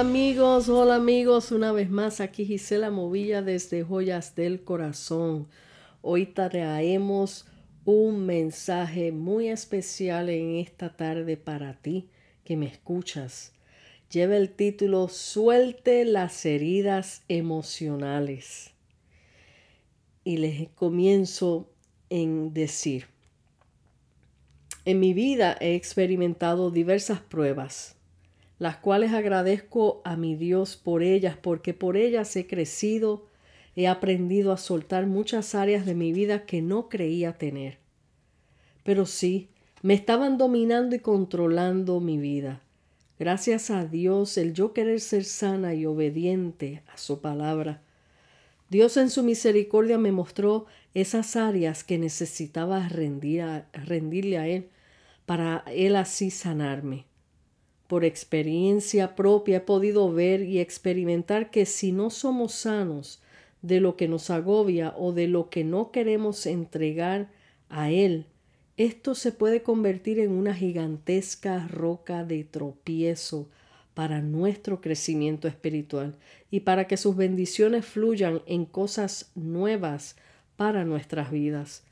Amigos, hola amigos, una vez más aquí Gisela Movilla desde Joyas del Corazón. Hoy traemos un mensaje muy especial en esta tarde para ti que me escuchas. Lleva el título Suelte las heridas emocionales. Y les comienzo en decir, en mi vida he experimentado diversas pruebas las cuales agradezco a mi Dios por ellas, porque por ellas he crecido, he aprendido a soltar muchas áreas de mi vida que no creía tener. Pero sí, me estaban dominando y controlando mi vida. Gracias a Dios, el yo querer ser sana y obediente a su palabra. Dios en su misericordia me mostró esas áreas que necesitaba rendirle a Él para Él así sanarme. Por experiencia propia he podido ver y experimentar que si no somos sanos de lo que nos agobia o de lo que no queremos entregar a Él, esto se puede convertir en una gigantesca roca de tropiezo para nuestro crecimiento espiritual y para que sus bendiciones fluyan en cosas nuevas para nuestras vidas.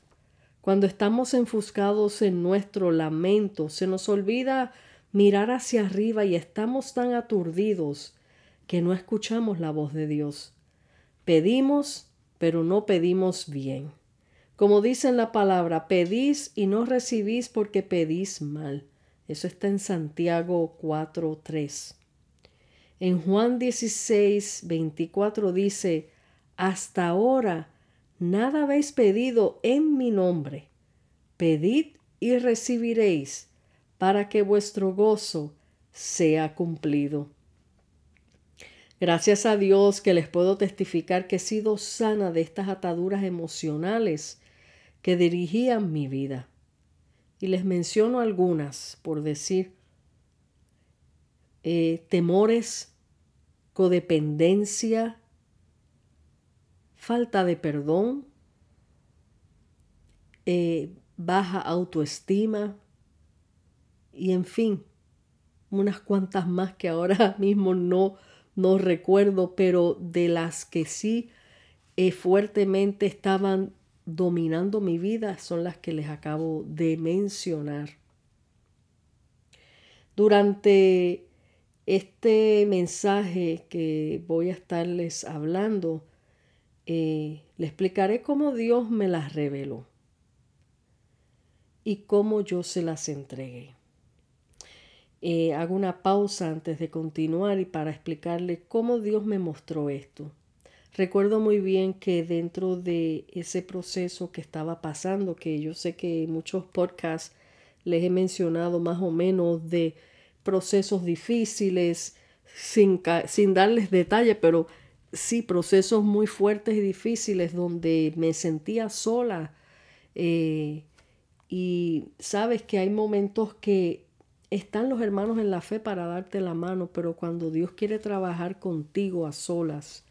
Cuando estamos enfuscados en nuestro lamento, se nos olvida mirar hacia arriba y estamos tan aturdidos que no escuchamos la voz de Dios. Pedimos, pero no pedimos bien. Como dice en la palabra, pedís y no recibís porque pedís mal. Eso está en Santiago 4.3. En Juan 16, 24 dice, Hasta ahora nada habéis pedido en mi nombre. Pedid y recibiréis para que vuestro gozo sea cumplido. Gracias a Dios que les puedo testificar que he sido sana de estas ataduras emocionales que dirigían mi vida. Y les menciono algunas, por decir, eh, temores, codependencia, falta de perdón, eh, baja autoestima, y en fin, unas cuantas más que ahora mismo no, no recuerdo, pero de las que sí eh, fuertemente estaban dominando mi vida son las que les acabo de mencionar. Durante este mensaje que voy a estarles hablando, eh, le explicaré cómo Dios me las reveló y cómo yo se las entregué. Eh, hago una pausa antes de continuar y para explicarle cómo Dios me mostró esto. Recuerdo muy bien que dentro de ese proceso que estaba pasando, que yo sé que muchos podcasts les he mencionado más o menos de procesos difíciles, sin, sin darles detalle, pero sí procesos muy fuertes y difíciles donde me sentía sola. Eh, y sabes que hay momentos que están los hermanos en la fe para darte la mano, pero cuando Dios quiere trabajar contigo a solas,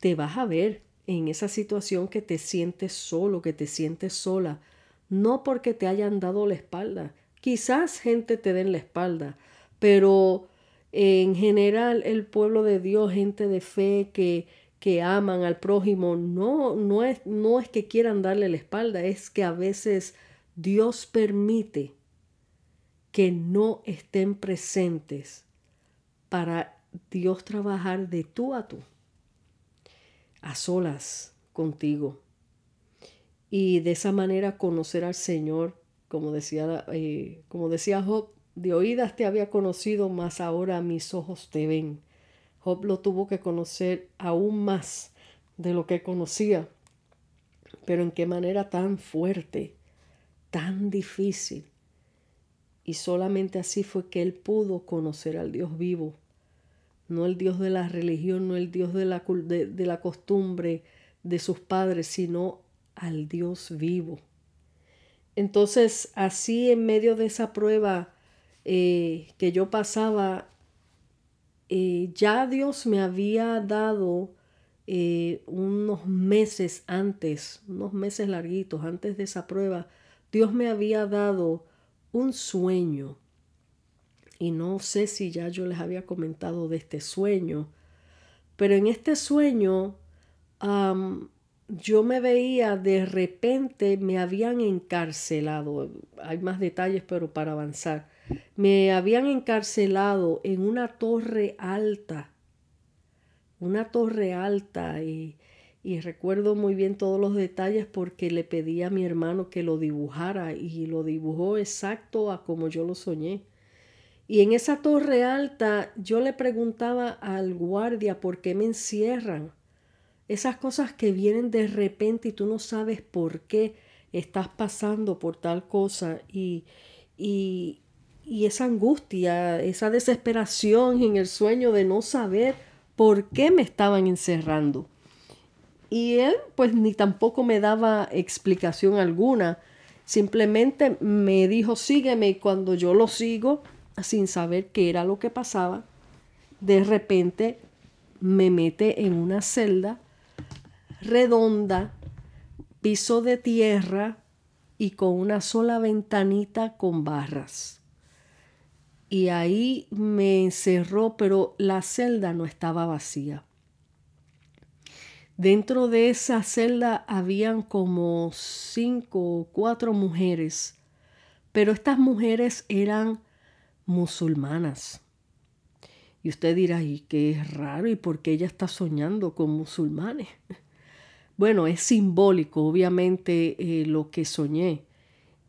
te vas a ver en esa situación que te sientes solo, que te sientes sola, no porque te hayan dado la espalda. Quizás gente te den la espalda, pero en general el pueblo de Dios, gente de fe que, que aman al prójimo, no, no, es, no es que quieran darle la espalda, es que a veces Dios permite que no estén presentes para Dios trabajar de tú a tú, a solas contigo. Y de esa manera conocer al Señor, como decía, eh, como decía Job, de oídas te había conocido, mas ahora mis ojos te ven. Job lo tuvo que conocer aún más de lo que conocía, pero en qué manera tan fuerte, tan difícil y solamente así fue que él pudo conocer al Dios vivo, no el Dios de la religión, no el Dios de la, de, la costumbre de sus padres, sino al Dios vivo. Entonces, así en medio de esa prueba eh, que yo pasaba, eh, ya Dios me había dado eh, unos meses antes, unos meses larguitos antes de esa prueba, Dios me había dado un sueño. Y no sé si ya yo les había comentado de este sueño, pero en este sueño yo me veía de repente me habían encarcelado, hay más detalles pero para avanzar, me habían encarcelado en una torre alta, una torre alta y, y recuerdo muy bien todos los detalles porque le pedí a mi hermano que lo dibujara y lo dibujó exacto a como yo lo soñé. Y en esa torre alta yo le preguntaba al guardia por qué me encierran. Esas cosas que vienen de repente y tú no sabes por qué estás pasando por tal cosa y, y, y esa angustia, esa desesperación en el sueño de no saber por qué me estaban encerrando. Y él pues ni tampoco me daba explicación alguna. Simplemente me dijo sígueme y cuando yo lo sigo, sin saber qué era lo que pasaba, de repente me mete en una celda redonda, piso de tierra y con una sola ventanita con barras. Y ahí me encerró, pero la celda no estaba vacía. Dentro de esa celda habían como cinco o cuatro mujeres, pero estas mujeres eran musulmanas. Y usted dirá, ¿y qué es raro? ¿Y por qué ella está soñando con musulmanes? Bueno, es simbólico, obviamente, eh, lo que soñé.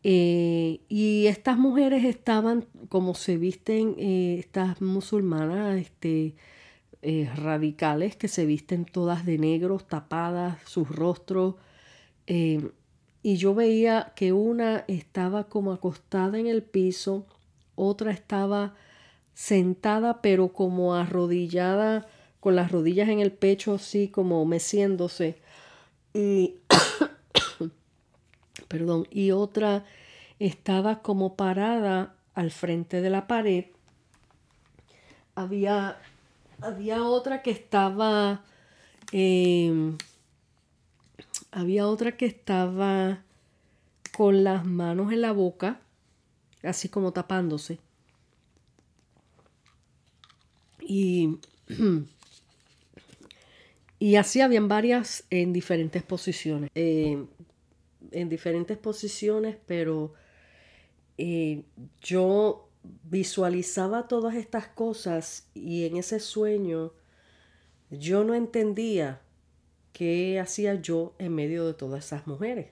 Eh, y estas mujeres estaban, como se visten eh, estas musulmanas, este, eh, radicales que se visten todas de negro, tapadas sus rostros. Eh, y yo veía que una estaba como acostada en el piso, otra estaba sentada pero como arrodillada con las rodillas en el pecho así como meciéndose. Y perdón, y otra estaba como parada al frente de la pared. Había había otra que estaba. Em, había otra que estaba con las manos en la boca, así como tapándose. Y, y así habían varias en diferentes posiciones. Em, en diferentes posiciones, pero eh, yo visualizaba todas estas cosas y en ese sueño yo no entendía qué hacía yo en medio de todas esas mujeres.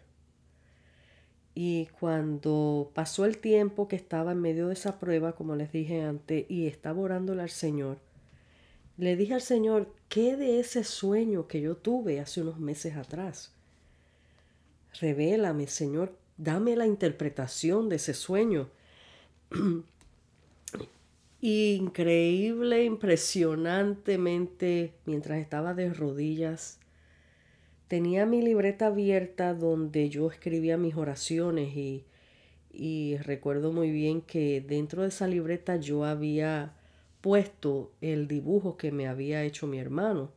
Y cuando pasó el tiempo que estaba en medio de esa prueba, como les dije antes, y estaba orándole al Señor, le dije al Señor, ¿qué de ese sueño que yo tuve hace unos meses atrás? Revélame, Señor, dame la interpretación de ese sueño. increíble, impresionantemente, mientras estaba de rodillas, tenía mi libreta abierta donde yo escribía mis oraciones y, y recuerdo muy bien que dentro de esa libreta yo había puesto el dibujo que me había hecho mi hermano.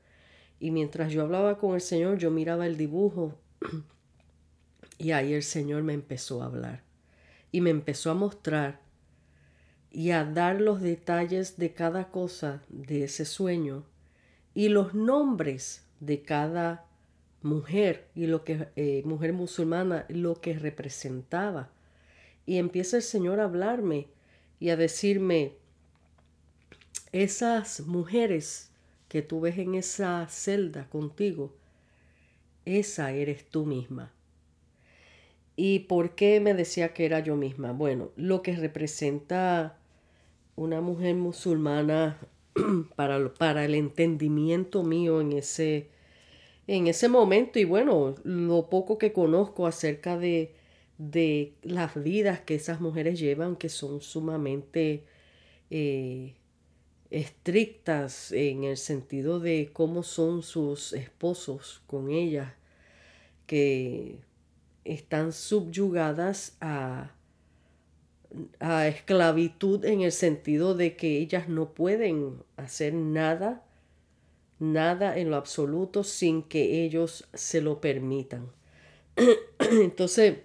Y mientras yo hablaba con el Señor, yo miraba el dibujo y ahí el Señor me empezó a hablar y me empezó a mostrar y a dar los detalles de cada cosa de ese sueño y los nombres de cada mujer y lo que eh, mujer musulmana lo que representaba y empieza el Señor a hablarme y a decirme esas mujeres que tú ves en esa celda contigo esa eres tú misma ¿Y por qué me decía que era yo misma? Bueno, lo que representa una mujer musulmana para, para el entendimiento mío en ese, en ese momento y bueno, lo poco que conozco acerca de, de las vidas que esas mujeres llevan, que son sumamente eh, estrictas en el sentido de cómo son sus esposos con ellas, que están subyugadas a, a esclavitud en el sentido de que ellas no pueden hacer nada, nada en lo absoluto sin que ellos se lo permitan. Entonces,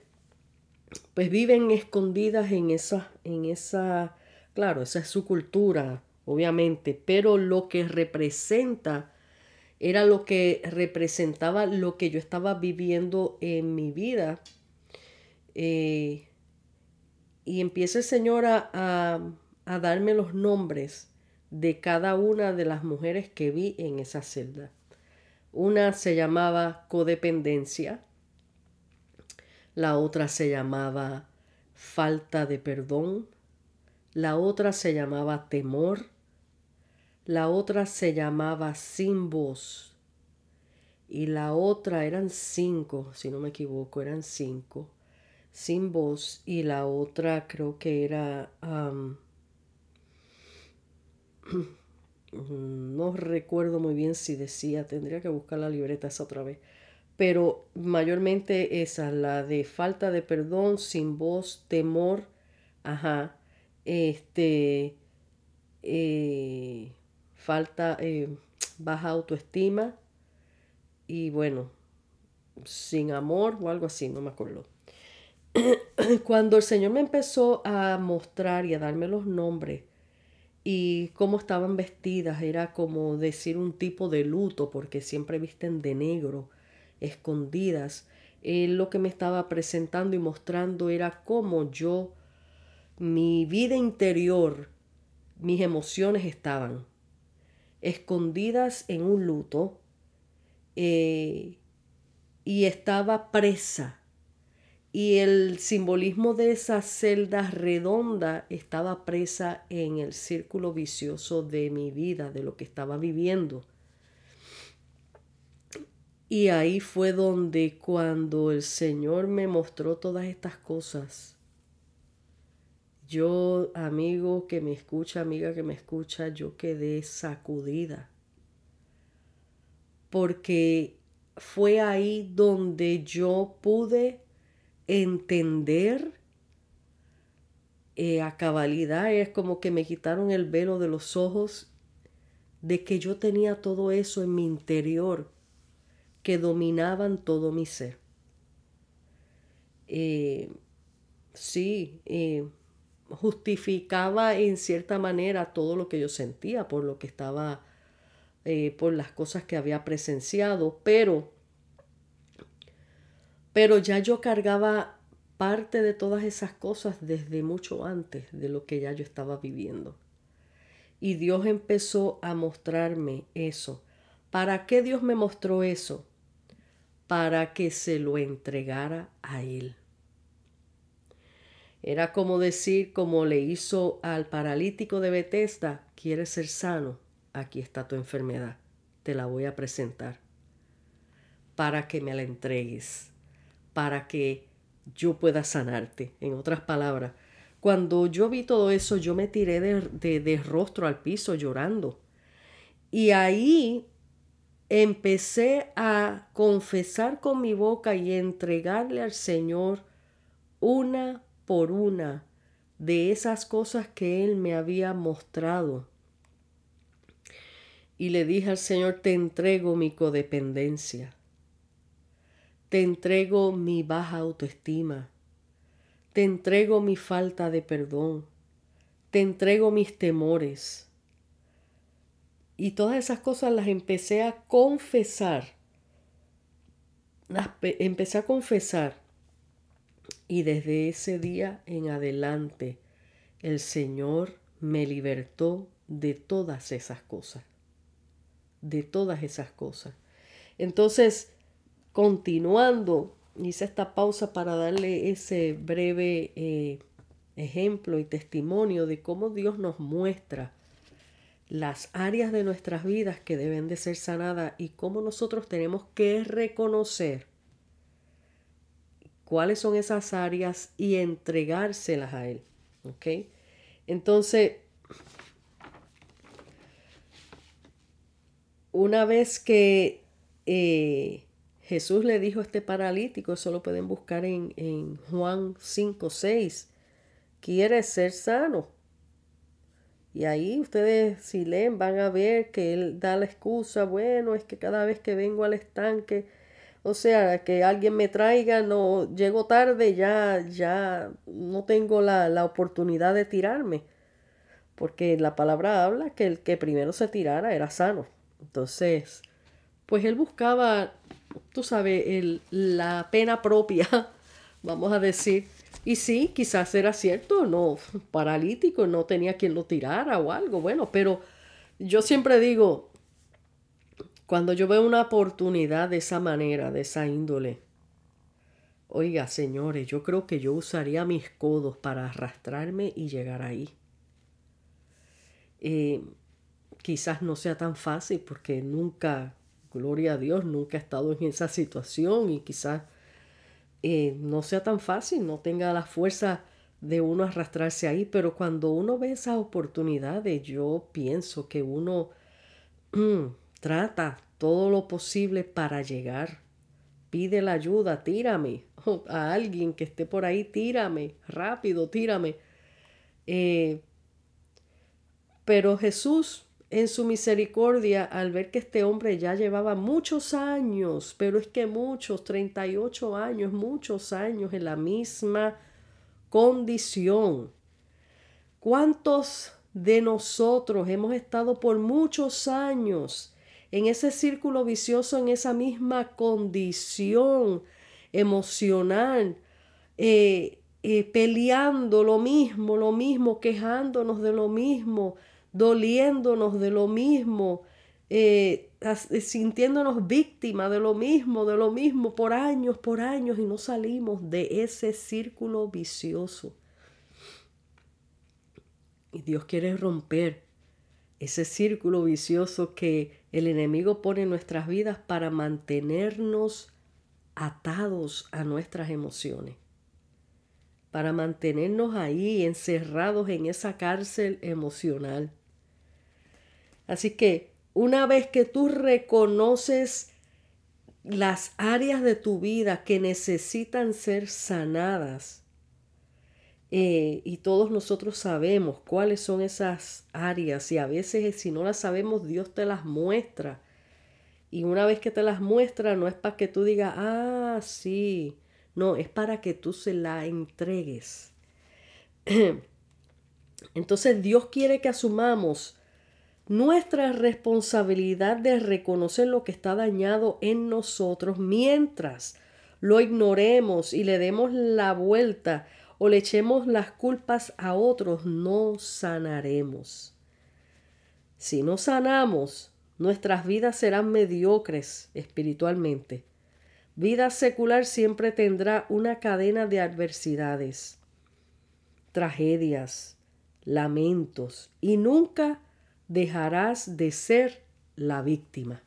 pues viven escondidas en esa, en esa Claro, esa es su cultura, obviamente, pero lo que representa era lo que representaba lo que yo estaba viviendo en mi vida. Eh, y empieza el Señor a, a darme los nombres de cada una de las mujeres que vi en esa celda. Una se llamaba codependencia, la otra se llamaba falta de perdón, la otra se llamaba temor, la otra se llamaba sin voz y la otra eran cinco, si no me equivoco, eran cinco, sin voz y la otra creo que era no recuerdo muy bien si decía, tendría que buscar la libreta esa otra vez, pero mayormente esa, la de falta de perdón, sin voz, temor, ajá, este, eh, falta, eh, baja autoestima y bueno, sin amor o algo así, no me acuerdo. Cuando el Señor me empezó a mostrar y a darme los nombres, y cómo estaban vestidas era como decir un tipo de luto porque siempre visten de negro, escondidas. Él lo que me estaba presentando y mostrando era cómo yo, mi vida interior, mis emociones estaban escondidas en un luto eh, y estaba presa y el simbolismo de esa celda redonda estaba presa en el círculo vicioso de mi vida, de lo que estaba viviendo. Y ahí fue donde cuando el Señor me mostró todas estas cosas, yo, amigo que me escucha, amiga que me escucha, yo quedé sacudida. Porque fue ahí donde yo pude entender eh, a cabalidad, es como que me quitaron el velo de los ojos de que yo tenía todo eso en mi interior que dominaban todo mi ser. Eh, sí, eh, justificaba en cierta manera todo lo que yo sentía por lo que estaba, por las cosas que había presenciado, pero pero ya yo cargaba parte de todas esas cosas desde mucho antes de lo que ya yo estaba viviendo. Y Dios empezó a mostrarme eso. ¿Para qué Dios me mostró eso? Para que se lo entregara a Él. Era como decir, como le hizo al paralítico de Bethesda, ¿quieres ser sano? Aquí está tu enfermedad, te la voy a presentar para que me la entregues para que yo pueda sanarte. En otras palabras, cuando yo vi todo eso, yo me tiré de, rostro al piso llorando. Y ahí empecé a confesar con mi boca y entregarle al Señor una por una de esas cosas que Él me había mostrado. Y le dije al Señor, te entrego mi codependencia. Te entrego mi baja autoestima. Te entrego mi falta de perdón. Te entrego mis temores. Y todas esas cosas las empecé a confesar. Las empecé a confesar. Y desde ese día en adelante el Señor me libertó de todas esas cosas. De todas esas cosas. Entonces, Continuando, hice esta pausa para darle ese breve eh, ejemplo y testimonio de cómo Dios nos muestra las áreas de nuestras vidas que deben de ser sanadas y cómo nosotros tenemos que reconocer cuáles son esas áreas y entregárselas a Él. ¿Ok? Entonces, una vez que eh, Jesús le dijo a este paralítico, eso lo pueden buscar en, en Juan 5, 6, ¿quieres ser sano? Y ahí ustedes si leen van a ver que él da la excusa, bueno, es que cada vez que vengo al estanque, o sea, que alguien me traiga, no, llego tarde, ya, ya no tengo la, la oportunidad de tirarme. porque la palabra habla que el que primero se tirara era sano. Entonces, pues él buscaba, tú sabes, el, la pena propia, vamos a decir. Y sí, quizás era cierto, no, paralítico, no tenía quien lo tirara o algo, bueno, pero yo siempre digo, cuando yo veo una oportunidad de esa manera, de esa índole, oiga, señores, yo creo que yo usaría mis codos para arrastrarme y llegar ahí. Eh, quizás no sea tan fácil porque nunca, gloria a Dios, nunca he estado en esa situación y quizás eh, no sea tan fácil, no tenga la fuerza de uno arrastrarse ahí, pero cuando uno ve esas oportunidades, yo pienso que uno trata todo lo posible para llegar. Pide la ayuda, tírame a alguien que esté por ahí, tírame, rápido, tírame. Eh, pero Jesús, en su misericordia, al ver que este hombre ya llevaba muchos años, pero es que muchos, 38 años, muchos años en la misma condición. ¿Cuántos de nosotros hemos estado por muchos años en ese círculo vicioso, en esa misma condición emocional, eh, eh, peleando lo mismo, lo mismo, quejándonos de lo mismo, doliéndonos de lo mismo, eh, eh, sintiéndonos víctimas de lo mismo, de lo mismo, por años, por años, y no salimos de ese círculo vicioso. Y Dios quiere romper ese círculo vicioso que el enemigo pone en nuestras vidas para mantenernos atados a nuestras emociones, para mantenernos ahí encerrados en esa cárcel emocional. Así que una vez que tú reconoces las áreas de tu vida que necesitan ser sanadas, eh, y todos nosotros sabemos cuáles son esas áreas y a veces si no las sabemos Dios te las muestra. Y una vez que te las muestra no es para que tú digas, ah, sí, no, es para que tú se la entregues. Entonces Dios quiere que asumamos nuestra responsabilidad de reconocer lo que está dañado en nosotros mientras lo ignoremos y le demos la vuelta o le echemos las culpas a otros, no sanaremos. Si no sanamos, nuestras vidas serán mediocres espiritualmente. Vida secular siempre tendrá una cadena de adversidades, tragedias, lamentos y nunca dejarás de ser la víctima.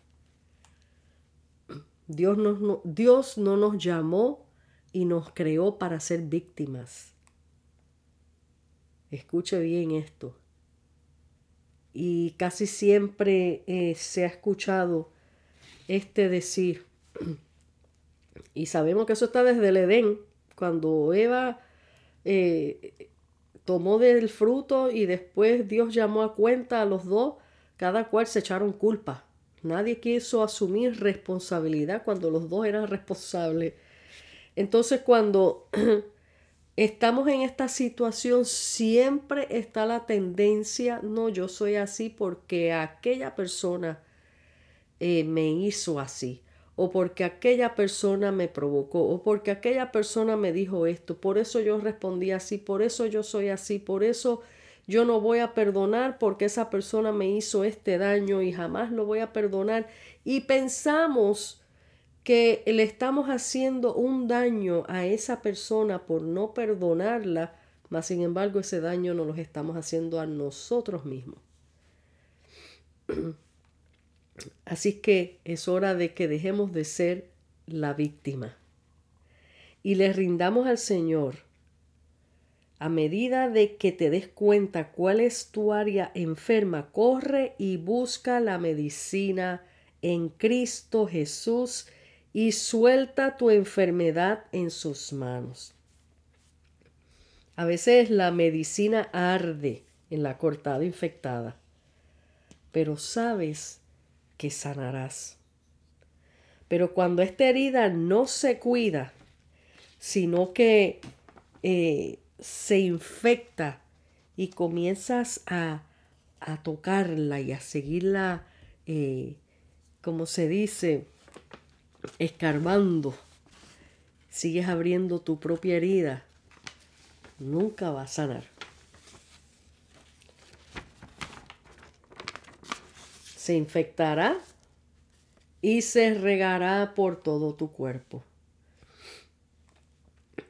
Dios, no, Dios no nos llamó y nos creó para ser víctimas. Escuche bien esto. Y casi siempre eh, se ha escuchado este decir, y sabemos que eso está desde el Edén, cuando Eva eh, tomó del fruto y después Dios llamó a cuenta a los dos, cada cual se echaron culpa. Nadie quiso asumir responsabilidad cuando los dos eran responsables. Entonces cuando estamos en esta situación siempre está la tendencia, no, yo soy así porque aquella persona eh, me hizo así o porque aquella persona me provocó, o porque aquella persona me dijo esto, por eso yo respondí así, por eso yo soy así, por eso yo no voy a perdonar porque esa persona me hizo este daño y jamás lo voy a perdonar. Y pensamos que le estamos haciendo un daño a esa persona por no perdonarla, mas sin embargo ese daño no lo estamos haciendo a nosotros mismos. Así que es hora de que dejemos de ser la víctima y le rindamos al Señor. A medida de que te des cuenta cuál es tu área enferma, corre y busca la medicina en Cristo Jesús y suelta tu enfermedad en sus manos. A veces la medicina arde en la cortada infectada, pero sabes que sanarás. Pero cuando esta herida no se cuida, sino que eh, se infecta y comienzas a a tocarla y a seguirla, eh, como se dice, escarbando, sigues abriendo tu propia herida, nunca va a sanar. Se infectará y se regará por todo tu cuerpo.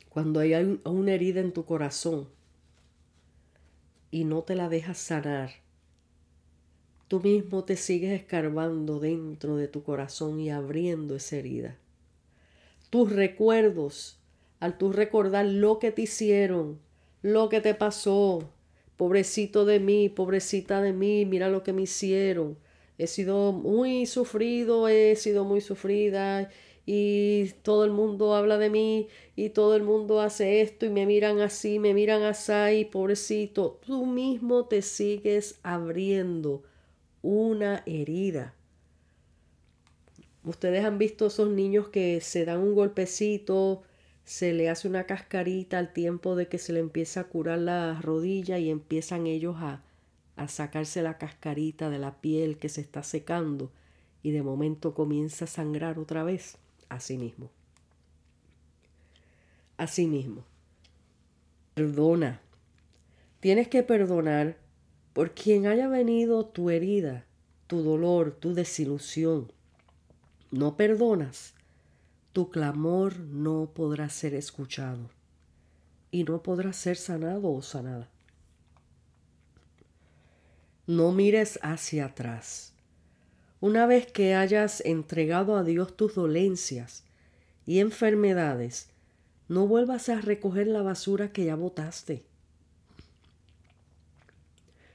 Cuando hay una herida en tu corazón y no te la dejas sanar, tú mismo te sigues escarbando dentro de tu corazón y abriendo esa herida. Tus recuerdos, al tú recordar lo que te hicieron, lo que te pasó, pobrecito de mí, pobrecita de mí, mira lo que me hicieron, he sido muy sufrido, he sido muy sufrida y todo el mundo habla de mí y todo el mundo hace esto y me miran así, me miran así, pobrecito, tú mismo te sigues abriendo una herida. Ustedes han visto esos niños que se dan un golpecito, se le hace una cascarita al tiempo de que se le empieza a curar la rodilla y empiezan ellos a, a sacarse la cascarita de la piel que se está secando y de momento comienza a sangrar otra vez, así mismo. Así mismo. Perdona. Tienes que perdonar por quien haya venido tu herida, tu dolor, tu desilusión. No perdonas, tu clamor no podrá ser escuchado y no podrá ser sanado o sanada. No mires hacia atrás. Una vez que hayas entregado a Dios tus dolencias y enfermedades, no vuelvas a recoger la basura que ya botaste.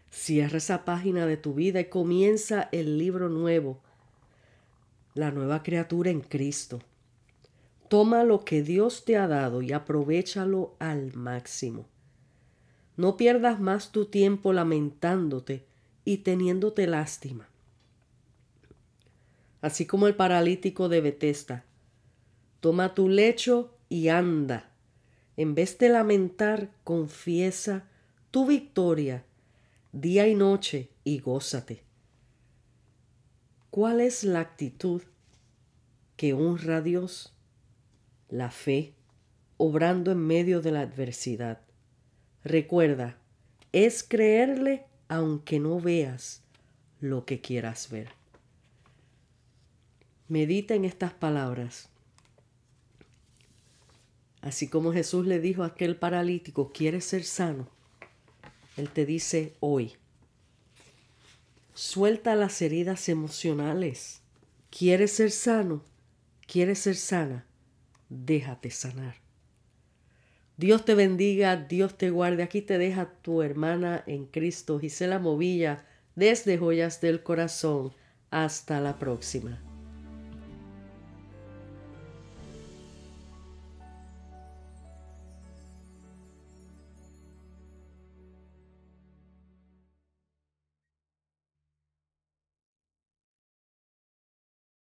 Cierra esa página de tu vida y comienza el libro nuevo, la nueva criatura en Cristo. Toma lo que Dios te ha dado y aprovechalo al máximo. No pierdas más tu tiempo lamentándote y teniéndote lástima. Así como el paralítico de Betesda, toma tu lecho y anda. En vez de lamentar, confiesa tu victoria día y noche y gózate. ¿Cuál es la actitud que honra a Dios? La fe, obrando en medio de la adversidad. Recuerda, es creerle aunque no veas lo que quieras ver. Medita en estas palabras. Así como Jesús le dijo a aquel paralítico, ¿quieres ser sano? Él te dice hoy, suelta las heridas emocionales. ¿Quieres ser sano? ¿Quieres ser sana? Déjate sanar. Dios te bendiga, Dios te guarde. Aquí te deja tu hermana en Cristo, Gisela Movilla, desde Joyas del Corazón. Hasta la próxima.